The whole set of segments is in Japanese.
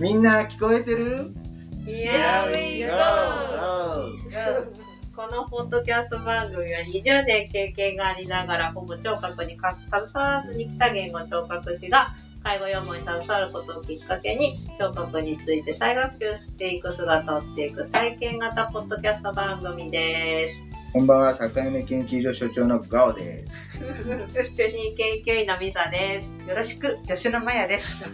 みんな聞こえてる？Here we go! このポッドキャスト番組は20年経験がありながらほぼ聴覚にか携わらずに来た言語聴覚士が介護予防に携わることをきっかけに聴覚について再学習していく姿を追っていく体験型ポッドキャスト番組です。こんばんは、境目研究所所長の ガオです。出身研究員のミサです。よろしく、吉野真也です。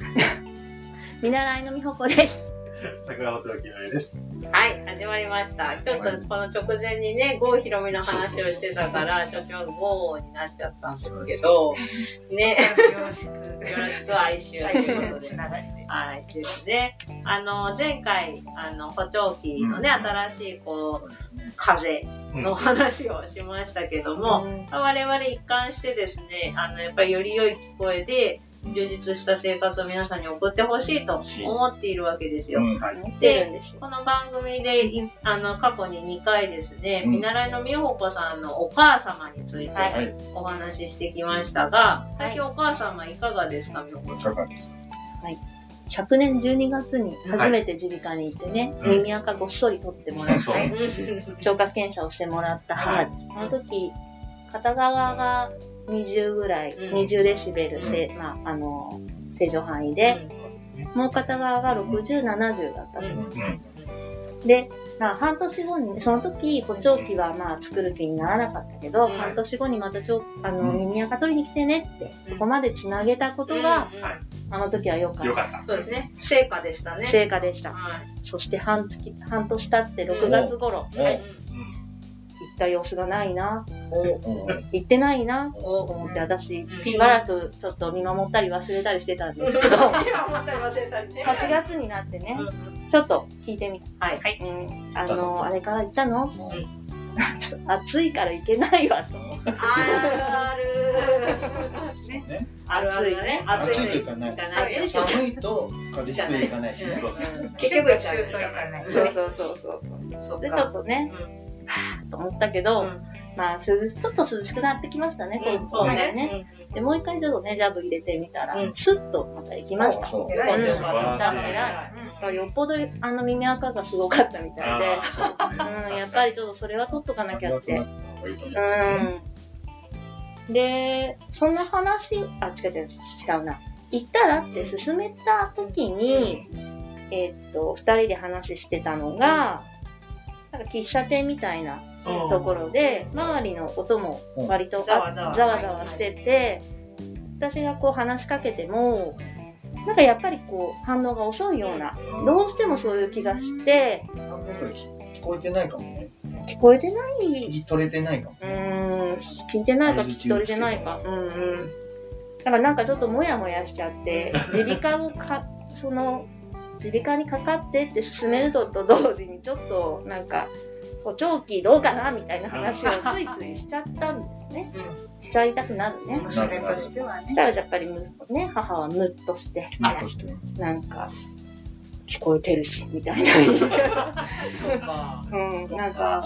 見習いの美穂子です。桜本明愛です。はい、始まりました。ちょっとこの直前にね、郷ひろみの話をしてたから、所長郷になっちゃったんですけど、ね、よろしく、よろしく哀愁ということで。はい、ですね。あの、前回、あの、補聴器のね、うん新しい、こう、そうね。風の話をしましたけども、我々一貫してですね、あの、やっぱりより良い聞こえで、充実した生活を皆さんに送ってほしいと思っているわけですよ。うんはい。持ってるんで。この番組でい、あの、過去に2回ですね、うん見習いの美穂子さんのお母様についてはい。お話ししてきましたが、最近お母様いかがですか、美穂子いさん？かがですか？昨年12月に初めて耳鼻科に行ってね、はい耳垢ごっそり取ってもらって、うん聴覚検査をしてもらった母です。その時、片側が20ぐらい、うん20デシベルせ、まあ、あの、正常範囲で、もう片側が60、70だったの。うん。で、まあ、半年後に、その時、補聴器はまあ作る気にならなかったけど、うん半年後にまたちょあの、うん耳垢取りに来てねって、そこまでつなげたことが、うんはい。あの時は良かった。よかった。そうですね。成果でしたね。成果でした。はい。そして半月、半年経って6月頃、おはい行った様子がないな、行ってないな、とお思って、私う、んしばらくちょっと見守ったり忘れたりしてたんですけど、今思ったり忘れたりね。8月になってねちょっと聞いてみた。はい。あの、あれから行ったの？う暑いから行けないわ、と思って。あるねある。あるあるだね。暑い暑いとといかない行かないね。寒いと風邪ひくいかないしね。そう結局行かない。そうそうそうそう。で、ちょっとね、うんと思ったけど、うんまあ、涼しちょっと涼しくなってきましたね、こうんこの間ね。。で、もう一回ちょっとね、ジャブ入れてみたら、うんスッとまた行きました。そう偉いよっぽどあの耳垢がすごかったみたいで、うねうん、やっぱりちょっとそれは取っとかなきゃって。うん。で、そんな話、あ、違う違う、違うな。行ったらって進めた時に、えーっと、二人で話してたのが、なんか喫茶店みたいなところで、周りの音も割とざわざわしてて、私がこう話しかけても、なんかやっぱりこう反応が遅いような、どうしてもそういう気がして、聞こえてないかもね。聞こえてない聞き取れてないかも。うーん、聞いてないか聞き取れてないか。うんうん。だからなんかちょっともやもやしちゃって、耳鼻科をか、その、耳鼻科にかかってって進めるとと同時にちょっとなんか、補聴器どうかなみたいな話をついついしちゃったんですね。しちゃいたくなるね。なるほどとしてはねそしたらやっぱりむ、ね、母はムッとして、あとしてはなんか、聞こえてるし、みたいななんか、なんか。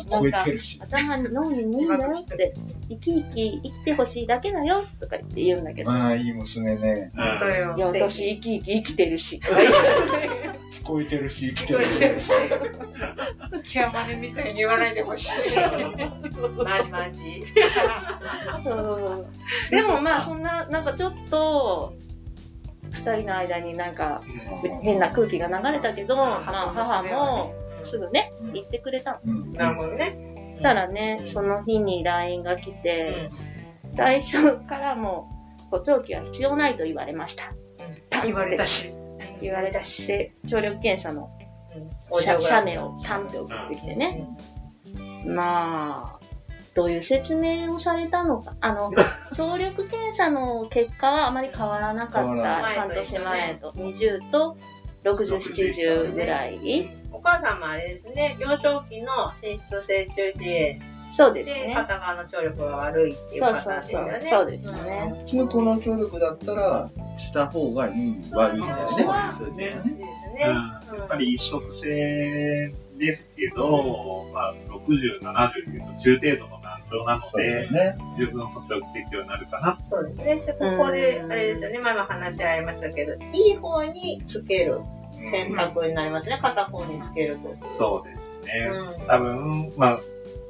頭に脳にいいんだよって、生き生き生きてほしいだけだよとか言って言うんだけど、まあいい娘ね。いや、私生き生き生きてるし、とか言って聞こえてるし、生きてるし。極まれみたいに言わないでほしい。マジマジ。そうでもまあ、そんな、なんかちょっと、二人の間になんか、変な空気が流れたけど、まあ母もすぐね、言ってくれた。の。うん。なるほどね。そしたらね、その日に LINE が来て、最初からもう、補聴器は必要ないと言われました。言われたし。言われたし、で聴力検査の写メをタンって送ってきてね。まあ、どういう説明をされたのか？あの、聴力検査の結果はあまり変わらなかった。半年前と。20と60、70ぐらい。お母さんもあれですね、幼少期の心室性中耳炎でそうですね。片側の聴力が悪いっていうそう方そうそうですよね。。そうですね。普通この聴力だったら、した方がいいはいいんだよね。そうですねそうですね。やっぱり移植性ですけど、まあ、60、70いうと中程度の難聴なのそうでね。十分補聴器適用になるかな。そうですね。で、ここで、あれですよね、前も話し合いましたけど、いい方につける選択になりますね、片方につけると。そうですね。うん多分、まあ、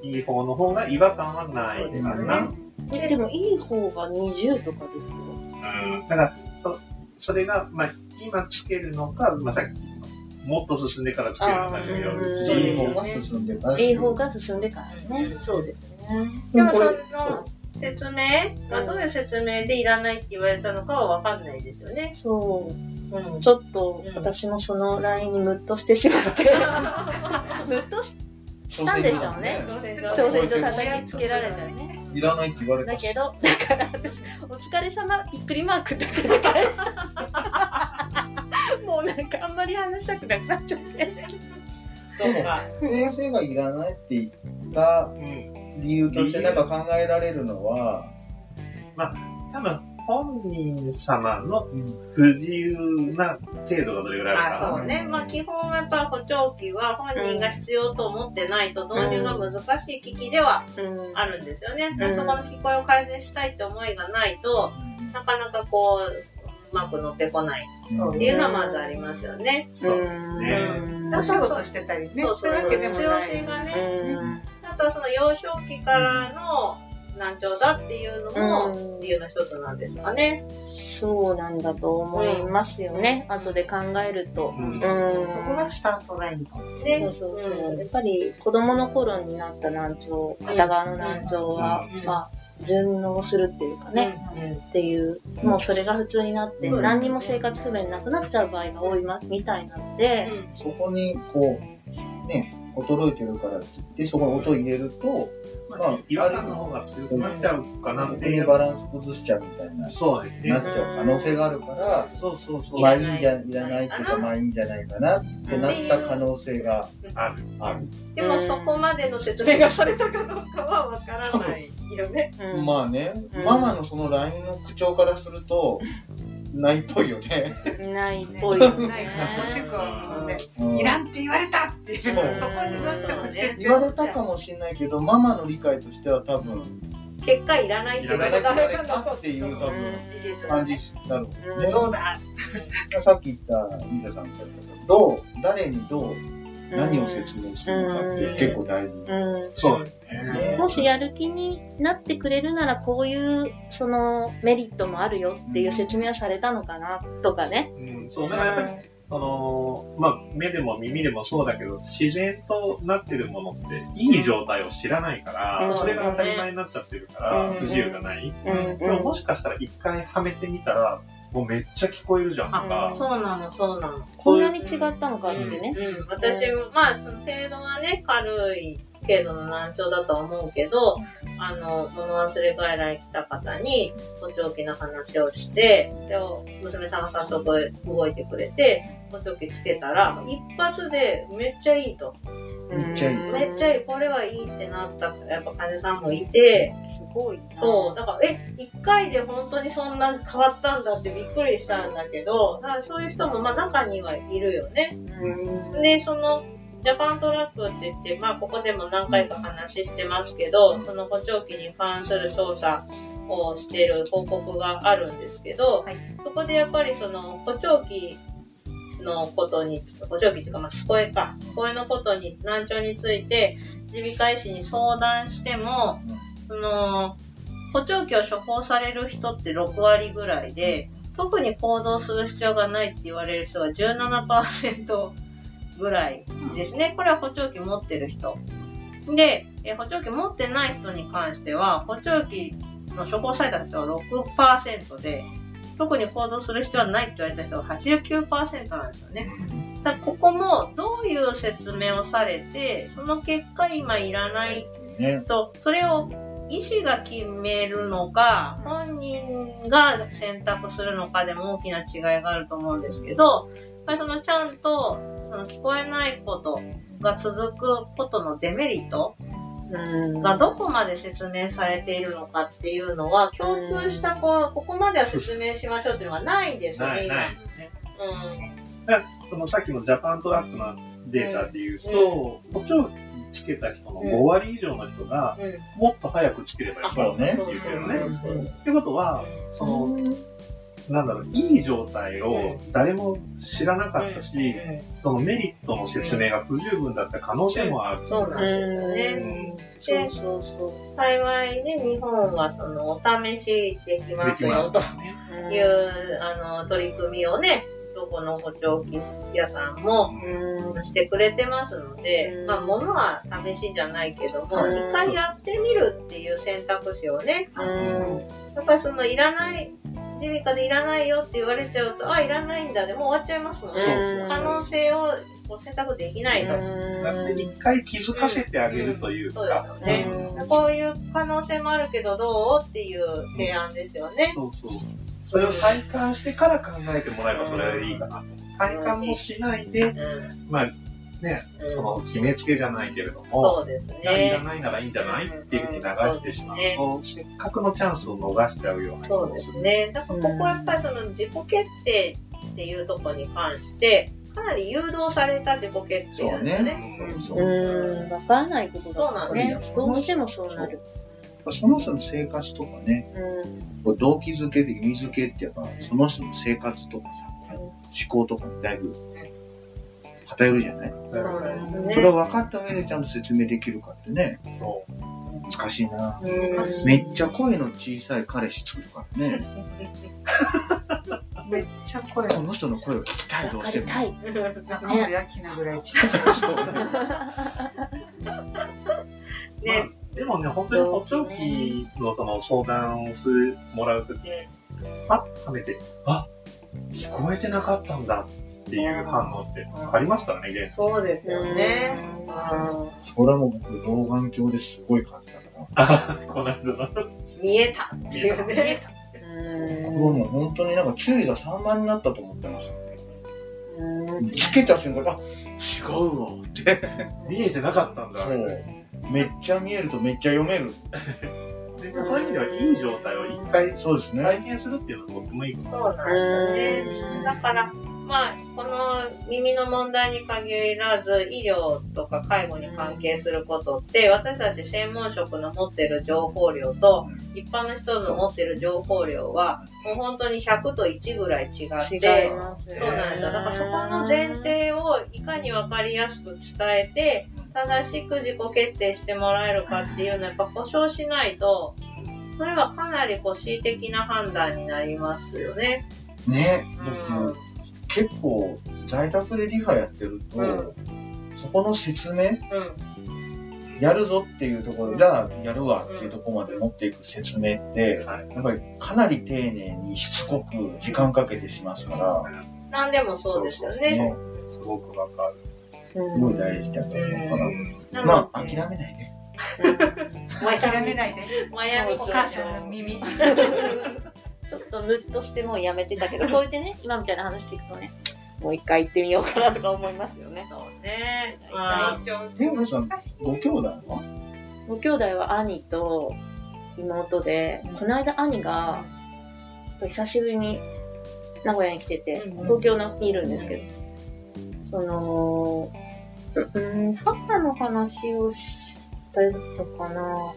いい方の方が違和感はないかな。えでもいい方が20とかですよ。うん。だから、そそれが、まあ、今つけるのか、まあ、さっき、もっと進んでからつけるのかにもよるし、いい方が進んでから。いい方が進んでからね。そうですね。でもその説明がどういう説明でいらないって言われたのかはわかんないですよね。そう。うんちょっと私もその LINE にムッとしてしまって、ムッとししたんでしょうね。挑戦状叩きつけられたよね。いらないって言われたし。だけど、だから私、お疲れ様、びっくりマークだけで返した。もうなんかあんまり話したくなくなっちゃって。そうか。先生がいらないって言ったうん。理由としてなんか考えられるのは、多分、本人様の不自由な程度がどれぐらいあるかあそうね。まあ基本はやっぱ補聴器は本人が必要と思ってないと導入が難しい機器ではうんあるんですよね。うんそこの聞こえを改善したいって思いがないと、なかなかこう、うまく乗ってこないうんっていうのはまずありますよね。そうですね。うんお仕事してたりね。そうそういうわけでも必要性がね。うんあとはその幼少期からの難聴だっていうのもうん理由の一つなんですかね。そうなんだと思いますよね。後で考えると。うんうんそこがスタートラインかも。ねそうそうそう。やっぱり子供の頃になった難聴、片側の難聴は、うんまあ、順応するっていうかね、ね。っていう、もうそれが普通になって、うん何にも生活不便なくなっちゃう場合が多いまみたいなので、そこにこう、ね、衰えてるからって言って、そこに音を入れると、まあ、違和感の方が強くなっちゃうかなっていう。バランス崩しちゃうみたいな、そうねなっ。ちゃう可能性があるから、そうそうそう。まあいいんじゃ、いらないっていうか、まあいいんじゃないかなってなった可能性がある。ある。でもそこまでの説明がされたかどうかはわからないよね。うんまあね、うんママのその LINE の口調からすると、ないっぽいよね。ないっぽいよね。ないかもしくはもうね、うんいらんって言われたっていう。そこにどうしてもね。言われたかもしれないけど、ママの理解としては多分、結果いらないって言われがたっていう多分、事実は感じね。になるもんうんね。どうださっき言った、リーダさんが言ったけど、どう、誰にどう、何を説明するのかって結構大事。うんそうですね。もしやる気になってくれるなら、こういう、その、メリットもあるよっていう説明はされたのかな、とかね。うん、そう、だからやっぱり、その、まあ、目でも耳でもそうだけど、自然となってるものって、いい状態を知らないから、うんそれが当たり前になっちゃってるから、うん不自由がない。うんでももしかしたら一回はめてみたら、もうめっちゃ聞こえるじゃんとか、そうなの、そうなの。こんなに違ったのかってね。うん、私も、まあ、その程度はね、軽い程度の難聴だとは思うけど、あの、物忘れ外来来た方に、補聴器の話をして、で、娘さんが早速動いてくれて、補聴器つけたら、一発でめっちゃいいと。めっちゃいいめっちゃいい、これはいいってなった、やっぱ患者さんもいて、すごい。そう、だから、え、一回で本当にそんな変わったんだってびっくりしたんだけど、だからそういう人もまあ中にはいるよね。うん。で、その、ジャパントラックって言って、まあ、ここでも何回か話してますけど、その補聴器に関する調査をしている報告があるんですけど、はいそこでやっぱりその補聴器のことに、補聴器っていうか、まあ、聞こえか、聞こえのことに、難聴について、耳鼻科医師に相談しても、その、補聴器を処方される人って6割ぐらいで、特に行動する必要がないって言われる人が17%ぐらいですね。これは補聴器持ってる人。で、え補聴器持ってない人に関しては、補聴器の処方された人は6%で、特に行動する必要はないって言われた人は89%なんですよね。だからここもどういう説明をされて、その結果今いらないね。と、それを医師が決めるのか、本人が選択するのかでも大きな違いがあると思うんですけど、やっぱりそのちゃんとその聞こえないことが続くことのデメリットうん。がどこまで説明されているのかっていうのは、共通したこう、ここまでは説明しましょうっていうのがないんですよね、今。ないない。うん。そのさっきのジャパントラックのデータで言うと、補聴器つけた人の5割以上の人が、うん。もっと早くつければよかったってそうね言うけどね。そうそうってことは、その、なんだろう、いい状態を誰も知らなかったし、そのメリットの説明が不十分だった可能性もある。そうなんですよね。そうそうそ幸いね、日本はそのお試しできまですきよと。いう、あの、取り組みをね、どこの補聴器屋さんもうん。してくれてますので、うんまあ、物は試しじゃないけども、うん一回やってみるっていう選択肢をね、うん。やっぱりそのいらない、耳鼻科でいらないよって言われちゃうと、あ、いらないんだでもう終わっちゃいますもんね。可能性をこう選択できないと。だって一回気づかせてあげるというそうですね。うんこういう可能性もあるけどどうっていう提案ですよね。そうそう。それを体感してから考えてもらえばそれでいいかなと。体感もしないで、うんまあね、うんその決めつけじゃないけれども、そうですいやいらね。ないならいいんじゃないっていうふうに流してしまうと、せっかくのチャンスを逃しちゃうような気そうがですすね。だからここはやっぱりその自己決定っていうところに関して、かなり誘導された自己決定なんですね。そうそう。うん。わからないことだからねそう。どうしてもそうなる。その人の生活とかね、うん。こう動機づけで意味づけってやっぱ、その人の生活とかさ、思考とかにだいぶ偏るじゃないね。それを分かった上でちゃんと説明できるかってね、難しいな。うんめっちゃ声の小さい彼氏作るからね。めっちゃ声この人の声を聞きたい、どうしても。たい。中森明菜ぐらいちっちゃい。そうね、でもね、本当に補聴器のその相談をする、もらうときに、パッとはめて、あ、聞こえてなかったんだっていう反応ってありますからね、現そうですよね。それはもう僕、老眼鏡ですごい感じたから。あこの間の。見えたっていうね。うん。僕はもう本当になん。か注意が散漫になったと思ってます。うん。つけた瞬間、あ、違うわって。見えてなかったん。だ。そう。めっちゃ見えるとめっちゃ読める。でそういう意味ではいい状態を一回そうですね。体験するっていうのはとてもいいことそうなん。ですよね。だから、まあ、この耳の問題に限らず、医療とか介護に関係することって、私たち専門職の持ってる情報量と、一般の人の持ってる情報量は、もう本当に100と1ぐらい違って、そうなんですよ。だからそこの前提をいかにわかりやすく伝えて、正しく自己決定してもらえるかっていうのをやっぱ保証しないと、それはかなりこう恣意的な判断になりますよね。ね。うん僕、結構、在宅でリハやってると、うそこの説明、うん。やるぞっていうところ、じゃあやるわっていうところまで持っていく説明って、はいやっぱりかなり丁寧にしつこく時間かけてしますから、何でもそうですよね。ねすごくわかる。すごい大事だと思うから。まあ、諦めないで。諦めないで。マヤミお母さんの耳。ちょっとムッとしてもうやめてたけど、こうやってね、今みたいな話聞くとね、もう一回行ってみようかなとか思いますよね。そうね。大まあ、でもさん、ご兄弟は？ご兄弟は兄と妹で、この間兄が、久しぶりに名古屋に来てて、うん東京にいるんですけど、その、ううん、母の話をしたのかな、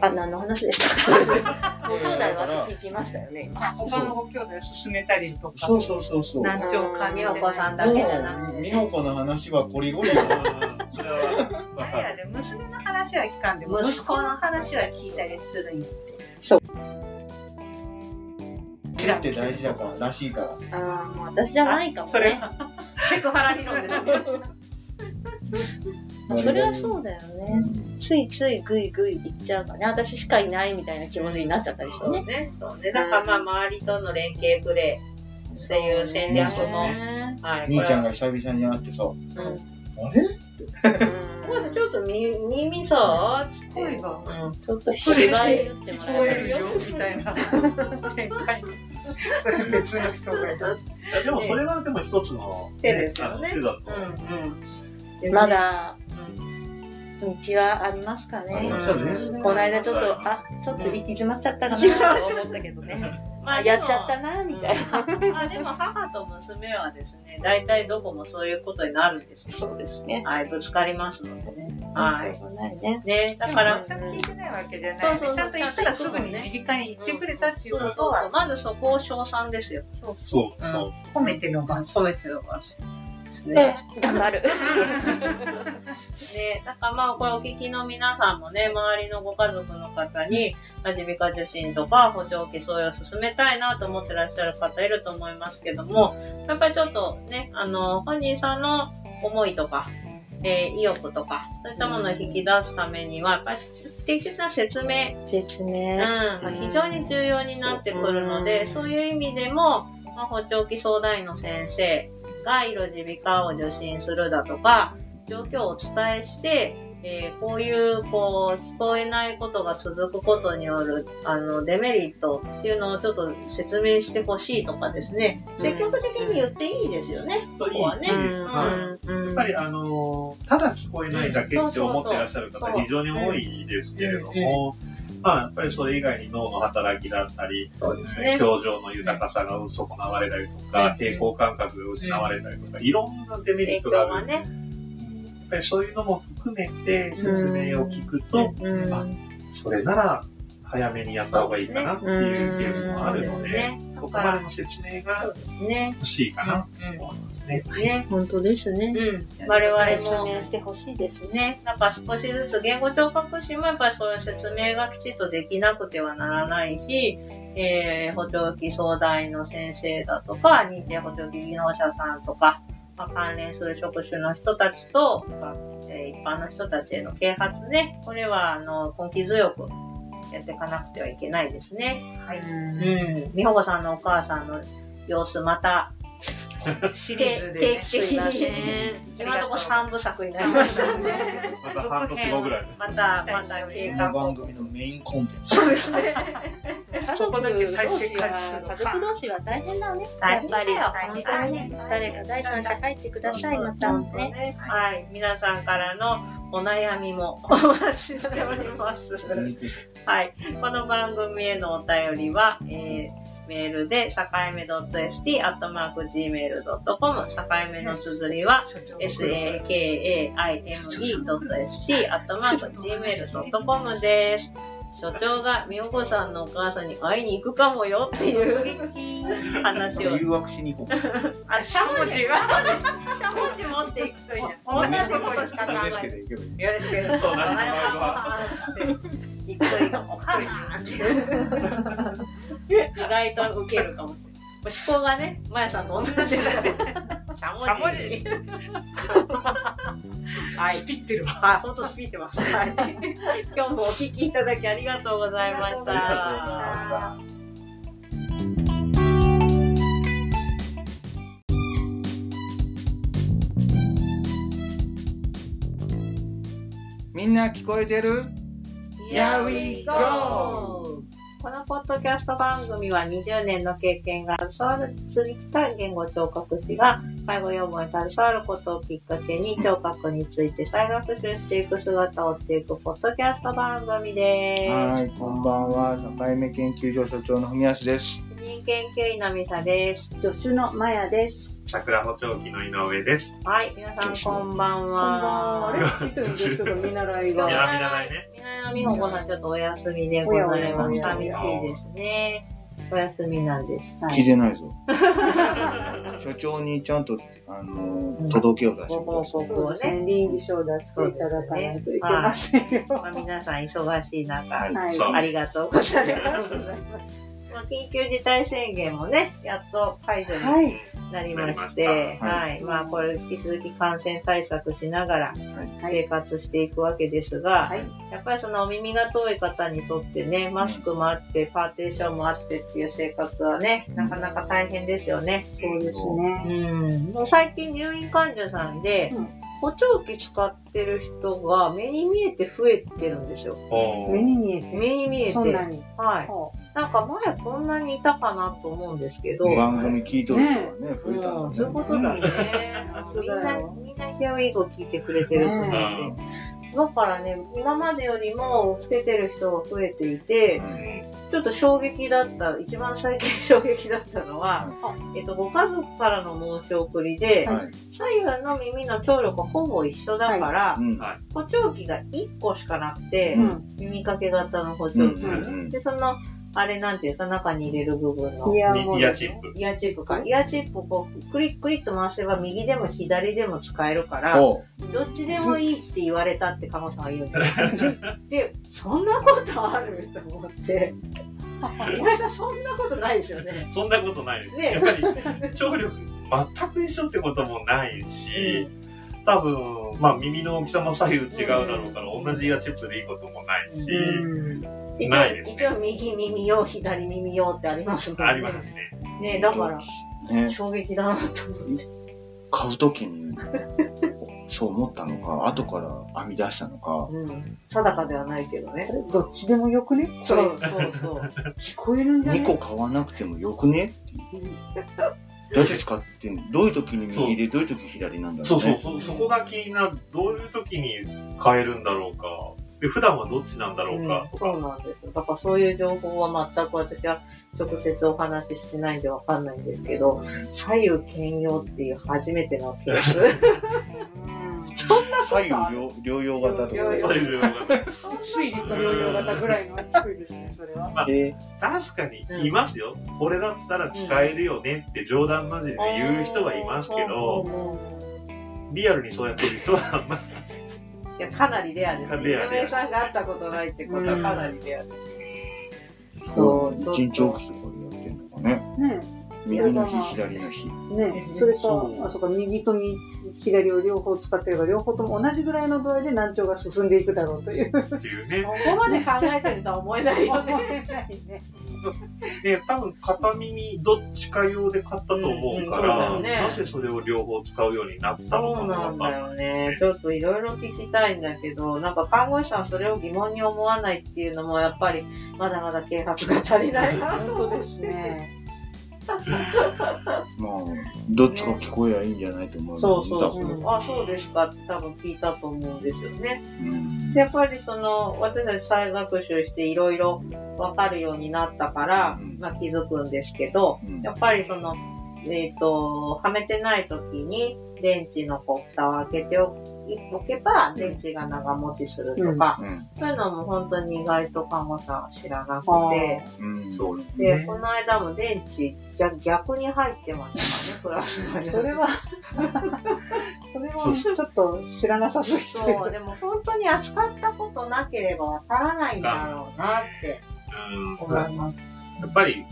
あ、何の話でした？かご兄弟は聞きましたよね、今。他のご兄弟を勧めたりとか。そうそうそうそう。何兆か美穂子さんだけじゃなくて。美穂子の話はコリゴリだ それは。あれやで、娘の話は聞かんで、息子の話は聞いたりするんや。って大事だから、らしいから。ああ、もう私じゃないかもね。それは、セクハラ理論ですね。それはそうだよね。ついついグイグイ言っちゃうからね。私しかいないみたいな気持ちになっちゃったりしてね。そうね。そうね。だからまあ、周りとの連携プレーっていう戦略も、ねはい。兄ちゃんが。が久々に会ってさ、うん。あれ？もうちょっと耳耳さ、つって。声がうん。ちょっと芝居言ってもえるよ、みたいな展開に。別の人がいる。でもそれはでも一つの、手ですよね手だと。うん。うん。まだ、道はありますかねねこの間ちょっと、あ、ちょっと行き詰まっちゃったかな と思ったけどね。まあ、やっちゃったな、みたいな。な。まあでも母と娘はですね、大体どこもそういうことになるんですよ。そうですね。はい、ぶつかりますのでね。はい。ないね。ね、だか、らら、ちゃんと聞いてないわけじゃない、ね。そうそうちゃんと言ったらすぐに自理科に行ってくれたっていうことは、まずそこを称賛ですよ。そうそう、そう。褒めて伸ばす。褒めて伸ばす。ですでね。、頑張る。ね、だからまあ、これお聞きの皆さんもね、周りのご家族の方に、耳鼻科受診とか補聴器そういうを進めたいなと思ってらっしゃる方いると思いますけども、やっぱりちょっとね、あの、本人さんの思いとか、えー意欲とか、そういったものを引き出すためには、やっぱり適切な説明、説うん、非常に重要になってくるので、そういう意味でも、まあ、補聴器相談員の先生が色耳鼻科を受診するだとか、状況をお伝えして、えーこういう、こう、聞こえないことが続くことによる、あの、デメリットっていうのをちょっと説明してほしいとかですね、積極的に言っていいですよね、そうここはね。いい。うん。やっぱり、あのーただ聞こえないだけって思ってらっしゃる方非常に多いですけれども、まあ、やっぱりそれ以外に脳の働きだったり、そうですね。表情の豊かさが損なわれたりとか、抵抗感覚が失われたりとか、いろんなデメリットがある。がね。やっぱりそういうのも含めて説明を聞くと、うんあそれなら早めにやった方がいいかなっていうケースもあるのでそうですね、そこまでの説明がそうですね。欲しいかなと思いますね。ね。本当ですね。うん。我々説も。明してほしいですね。ね、なんか少しずつ言語聴覚士もやっぱりそういう説明がきちっとできなくてはならないし、えー、補聴器相談員の先生だとか、認定補聴器技能者さんとか、まあ、関連する職種の人たちと、一般の人たちへの啓発ね、これはあの根気強くやっていかなくてはいけないですね。はい。うん。美穂子さんのお母さんの様子、またシリーズで、ね。定期的に、今のところ3部作になりましたんで。また半年後ぐらい。また、また計画この番組のメインコンテンツ。そうですね。家族同士は、家族同士は大変だね。やっぱり、本当にね、誰か第三者入ってください、また。ね。はい。皆さんからのお悩みもお待ちしております。はい。この番組へのお便りは、えーメールで、さかいめ .st.gmail.com、さかいめの綴りは、sakaime.st.gmail.com です。所長が美穂子さんのお母さんに会いに行くかもよっていう話を。誘惑しに行こう。あ、しゃもじはしゃもじ持っていくといいじゃん。ことしか考えど行けばいい。よろしく。おいますって。行くといいかも。お母さんって。意外とウケるかもしれない。思考がね、まやさんと同じだね。しゃもじ。しゃもじはい。スピってるわ。はい、ほんとスピってます。はい。今日もお聞きいただきありがとうございました。ありがとうございましたみんな聞こえてる？Here we go! このポッドキャスト番組は20年の経験が携わるに来た言語聴覚士が介護予防に携わることをきっかけに聴覚について再学習していく姿を追っていくポッドキャスト番組です。はい、こんばんは。境目研究所所長の文康です。人研究員のみさです。助手のマヤです。桜補聴器の井上です。はい、皆さんこんばんは。あれ？一人見習いが。見習い見習いね。みほこさんちょっとお休みでございます。おやお寂しいですね。お休みなんです。聞いてないぞ。所長にちゃんと、あの、届けを出してご報ください。告をね。臨時賞出していただかないといけませんよ。まあ、皆さん忙しい中、はいそうありがとうございます。まあ、緊急事態宣言もね、やっと解除にはい。なりまして、なりましたはい。まあ、これ引き続き感染対策しながらはい生活していくわけですが、はいやっぱりそのお耳が遠い方にとってね、マスクもあって、パーテーションもあってっていう生活はね、なかなか大変ですよね。そうですね。うん。もう最近入院患者さんでうん、補聴器使ってる人が目に見えて増えてるんですよ。目に見えて。目に見えて。そんなに。はい。ほなんか前こんなにいたかなと思うんですけど。番組聞いとる人はね、増えたうんん、だそういうことだね。うんみんな、みんなヒアウィーゴ聞いてくれてると思って。うんだからね、今までよりもつけてる人が増えていて、ちょっと衝撃だった、一番最近衝撃だったのは、えっと、ご家族からの申し送りで、はい。左右の耳の聴力ほぼ一緒だから、うん。補聴器が1個しかなくて、うん耳かけ型の補聴器。あれなんていうか、中に入れる部分のイヤイホンですヤチップ。イヤチップか。イヤチップをこう、クリックリッと回せば右でも左でも使えるから、おどっちでもいいって言われたってカモさんが言うんですよ。で、そんなことあると思って。岩井さん、そんなことないですよね。そんなことないです。ねやっぱり、聴力全く一緒ってこともないし、多分、まあ耳の大きさも左右違うだろうから、同じイヤチップでいいこともないし、一応、ないですね一応右耳用、左耳用ってありますもんね。ありますね。ねだから、ね、衝撃だなと思って。買うときに、そう思ったのか、後から編み出したのか、うん。定かではないけどね。どっちでもよくね？そうそうそう。聞こえるんじゃない2個買わなくてもよくね？っていう。どうやって使ってんのどういう時に右で、どういう時左なんだろそううね。そう、そ、そこが気になる。どういう時に変えるんだろうか。で、普段はどっちなんだろうか、とか。そうなんですよ。だからそういう情報は全く私は直接お話ししてないんでわかんないんですけど、左右兼用っていう初めてのケース。左右両両用型とか両用そういうのが水陸両用型ぐらいの低いですね、それは。で、確かにいますよ。これだったら使えるよねって冗談交じりで言う人はいますけど、リアルにそうやってる人はあんまりいや、かなりレアです。レア井上さんが会ったことないってことはかなりレアです。そう。一日おきとかでやってんのかね。ね右の日、左の日。え、ねえ、それそうか、あ、そうか、右と右左を両方使ってれば、両方とも同じぐらいの度合いで難聴が進んでいくだろうという。っていうね。ここまで考えてるとは思えないよね。ね。で、多分片耳どっちか用で買ったと思うから、そうだよねなぜそれを両方使うようになったのそうなかなんだよね。ちょっといろいろ聞きたいんだけど、なんか看護師さんそれを疑問に思わないっていうのもやっぱりまだまだ啓発が足りないなと本当で思って。すね。まあ、どっちか聞こえばいいんじゃないと思う。そうそうだそう。あ、そうですか。って多分聞いたと思うんですよね。うん。でやっぱりその、私たち再学習していろいろわかるようになったから、うん。まあ気づくんですけど、うん。やっぱりその、えっ、と、はめてない時に電池のこう蓋を開けておけば、電池が長持ちするとか、うんそういうのも本当に意外と看護さんは知らなくあて、うんそうで。この間も電池逆逆に入ってましたからね、プラス。それは、それはちょっと知らなさすぎて。そう、でも本当に扱ったことなければわからないんだろうなってうん思います。やっぱり、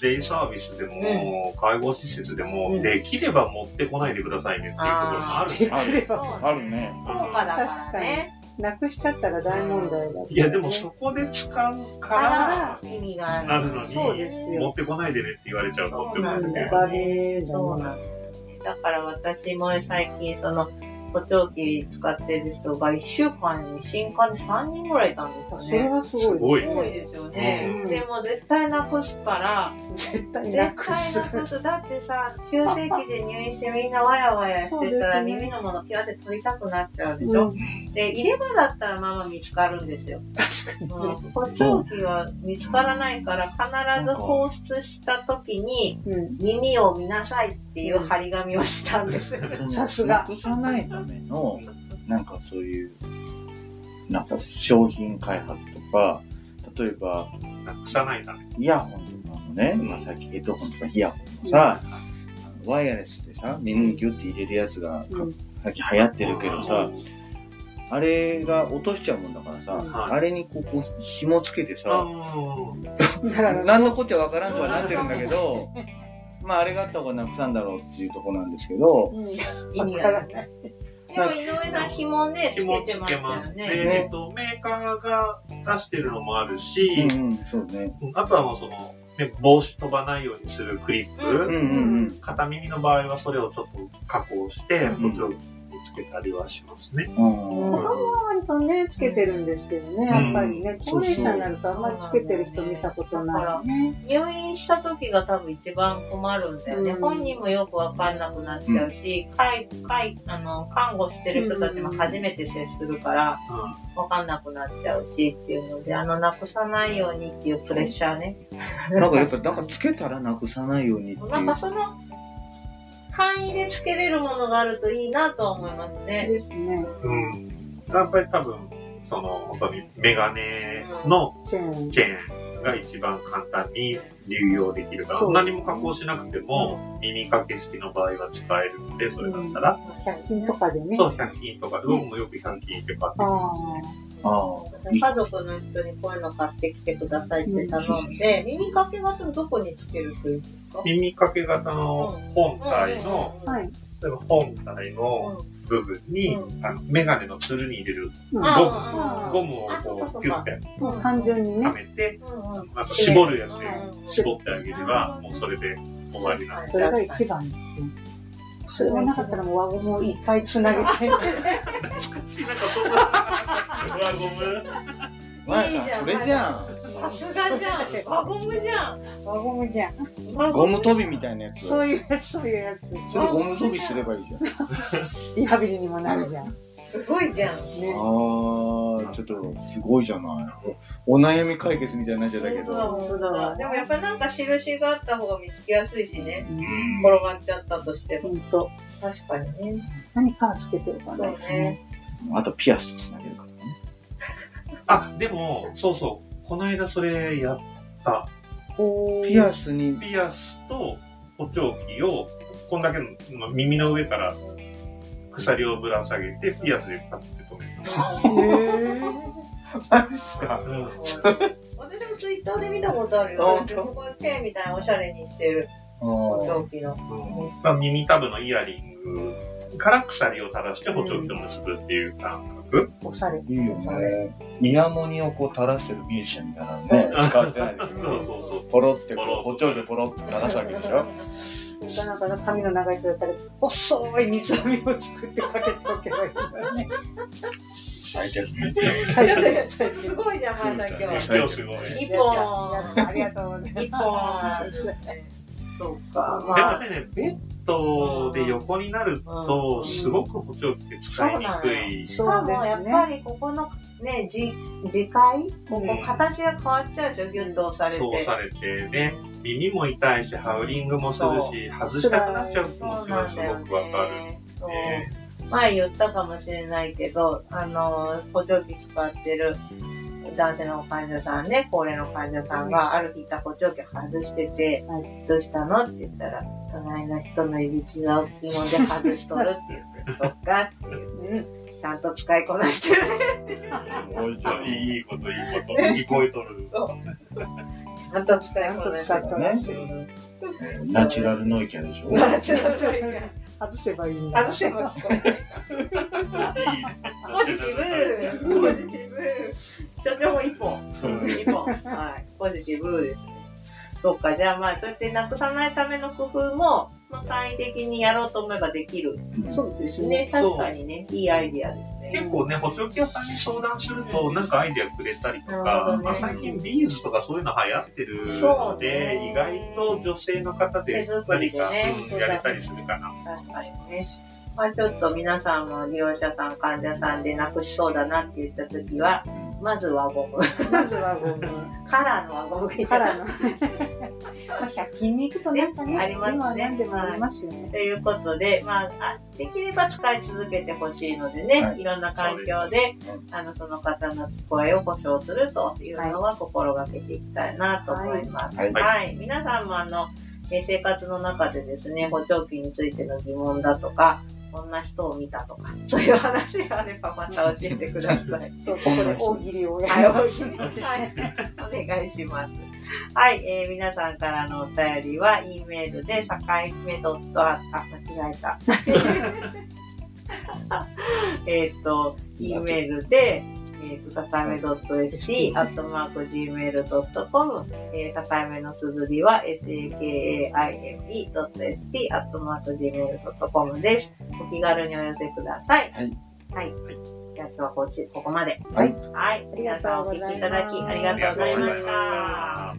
デイサービスでも、介護施設でも、うんできれば持ってこないでくださいねっていうこともある。できれば、そうあるね。効果だからね。なくしちゃったら大問題だね。いや、でもそこで使うかからら、意味がある。のに、そうですよ持ってこないでねって言われちゃうとってもそうなんだよバレーだそうななんですよね。だから私も最近その、補聴器使ってる人が1週間に新刊で3人ぐらいいたんですよね。それはすすごい。すごいですよね。うんでも絶対なくすから、絶対なくす。なくす。だってさ、急性期で入院してみんなワヤワヤしてたら、耳のものピュって取りたくなっちゃうでしょ？うんで、入れ歯だったらまま見つかるんですよ。確かうん補聴器は見つからないから、必ず放出した時に、に。うん。耳を見なさいっていう張り紙をしたんです。その さすがなくさないための、なんかそういう、なんか商品開発とか、例えば、なくさないために。イヤホンとかもね、まあさっきヘッドホンとかイヤホンもさ、ワイヤレスでさ、耳にギュッて入れるやつが、うん最近流行ってるけどさ、あれが落としちゃうもんだからさ、はいあれにこう、こう紐つけてさ、何のこっちゃわからんとはなってるんだけど、まああれがあった方がなくさんだろうっていうところなんですけど、うん意味がない。でも井上さん紐ね、つ紐つけてます。ね。えっと、メーカーが出してるのもあるし、うんうん、そうね。あとはもうその、ね、帽子飛ばないようにするクリップ、うんうんうん。片耳の場合はそれをちょっと加工して、うんつけたりはしますね。うん子供は割とね、つけてるんですけどね、やっぱりね、高齢者になるとあんまりつけてる人見たことないね。入院した時が多分一番困るんだよね。うん本人もよくわかんなくなっちゃうし、介介あの看護してる人たちも初めて接するから、わかんなくなっちゃうしっていうので、あの、なくさないようにっていうプレッシャーね。なんかやっぱ、だからつけたらなくさないようにっていう。なんかその、範囲でつけれるものがあるといいなとは思いますね。ですね。うん。やっぱり多分、その、本当にメガネのチェーン。チェーンが一番簡単に流用できるから、そう何も加工しなくても、耳掛け式の場合は使えるので、それだったら、100均とかでね。そう、100均とか、僕もよく100均って買ってあますね。あ家族の人にこういうの買ってきてくださいって頼んで、耳かけ型のどこにつけるといいですか？耳掛け型の本体の、あ。はい。例えば本体の部分に、うあの、メガネのつるに入れるうん。あゴム、ゴムをこう、キュッて。もう単純にはね、めて、うんうん。あと絞るやつでうん絞ってあげれば、もうそれで終わりなんで。す。それが一番。それがなかったらもう輪ゴムをいっぱいつなげて。なんかそんな、輪ゴムあ。まやさん、それじゃん。さすがじゃん。輪ゴムじゃん。輪ゴムじゃん。ゴム跳びみたいなやつ。そういうそういうやつ。それゴム跳びすればいいじゃん。リハビリにもなるじゃん。すごいじゃん。あー、ちょっと、すごいじゃない。お悩み解決みたいになっちゃったけど。本当だわ。でもやっぱりなんか印があった方が見つけやすいしね。うん転がっちゃったとしても。ほんと。確かにね。何かつけてるかそうな。ね。あとピアスとつなげるからね。あ、でも、そうそう。この間それやった。ピアスに、ピアスと補聴器を、こんだけのまあ耳の上から鎖をぶら下げて、ピアスでパチって止めへー何ですか？た。うん私もツイッターで見たことあるよ。ここチェーンみたいなおしゃれにしてる。あ補ー聴器の。まあ、耳たぶのイヤリングから鎖を垂らして補聴器と結ぶっていう感覚。おしゃれ。いいよね。イヤモニをこう垂らしてるミュージシャンみたいなのね、使ってないでそうそうそう。ポロってこう、補聴でポロって垂らすわけでしょそれかなんか髪の長い人だったら、細い三つ編みを作ってかけておけばいいんだよね。最低ね。最低やつすごいじゃん、まさ今日。今日すごい。一や本。ありがとうございます。一本。そうか。でまあ、もね、ベッドで横になると、すごく補聴器って使いにくい。しかもやっぱりここのね、じ次回ここうん形が変わっちゃうでしょ、ギュッと押されて。そうされてね、耳も痛いし、ハウリングもするし、外したくなっちゃう気持ちはすごくわかる。ね前言ったかもしれないけど、あの、補聴器使ってる男性の患者さんね、高齢の患者さんがある日いた補聴器外してて、はどうしたの？って言ったら、隣の人のいびきが大きいので外しとる。って言って、そっかって言って、ちゃんと使いこなしてる。ね。おいじゃあいいこと、いいこと。聞こえとる。そう。ちゃんと使いこなしてる。ね。ナチュラルノイキャでしょナチュラルノイキャ外せばいいん。だ。外しても聞こえない。ポジティブ、ポジティブ。所長も一本。そう一本。はい。ポジティブです。そうか、じゃあまあ、そうやってなくさないための工夫も、まあ、簡易的にやろうと思えばできる。そうですね。ね、確かにね、いいアイディアですね。結構ね、補聴器屋さんに相談すると、なんかアイデアくれたりとか、まあ、最近ビーズとかそういうの流行ってるそうので、ね意外と女性の方で何か、やれたりするかな。確かにね。まあちょっと皆さんも利用者さん、患者さんでなくしそうだなって言ったときは、まずはゴム。まずはゴム。カラーの輪ゴムいただからの。まあ、100均に行くとなんかね、ありますねでもありますよね。ということで、まあ、あできれば使い続けてほしいのでね、はいい、ろんな環境で、あの、その方の聞こえを保証するというのは心がけていきたいなと思います。は。はいい皆さんもあの、えー生活の中でですね、補聴器についての疑問だとか、こんな人を見たとか、そういう話があればまた教えてください。そう、ここで大喜利をやはい、おります。願いします。はい、えー皆さんからのお便りは、E メールで、境目ドットあ、あ、間違えた。えっと、E メールで、えーと、ささめ .sc、アットマーク gmail.com、えー、ささめの綴りは sakaime.st、アットマーク gmail.com です。お気軽にお寄せください。はい。はい。じゃあ今日はこっち、ここまで。はい。はい。皆さんお聞きいただきありがとうございました。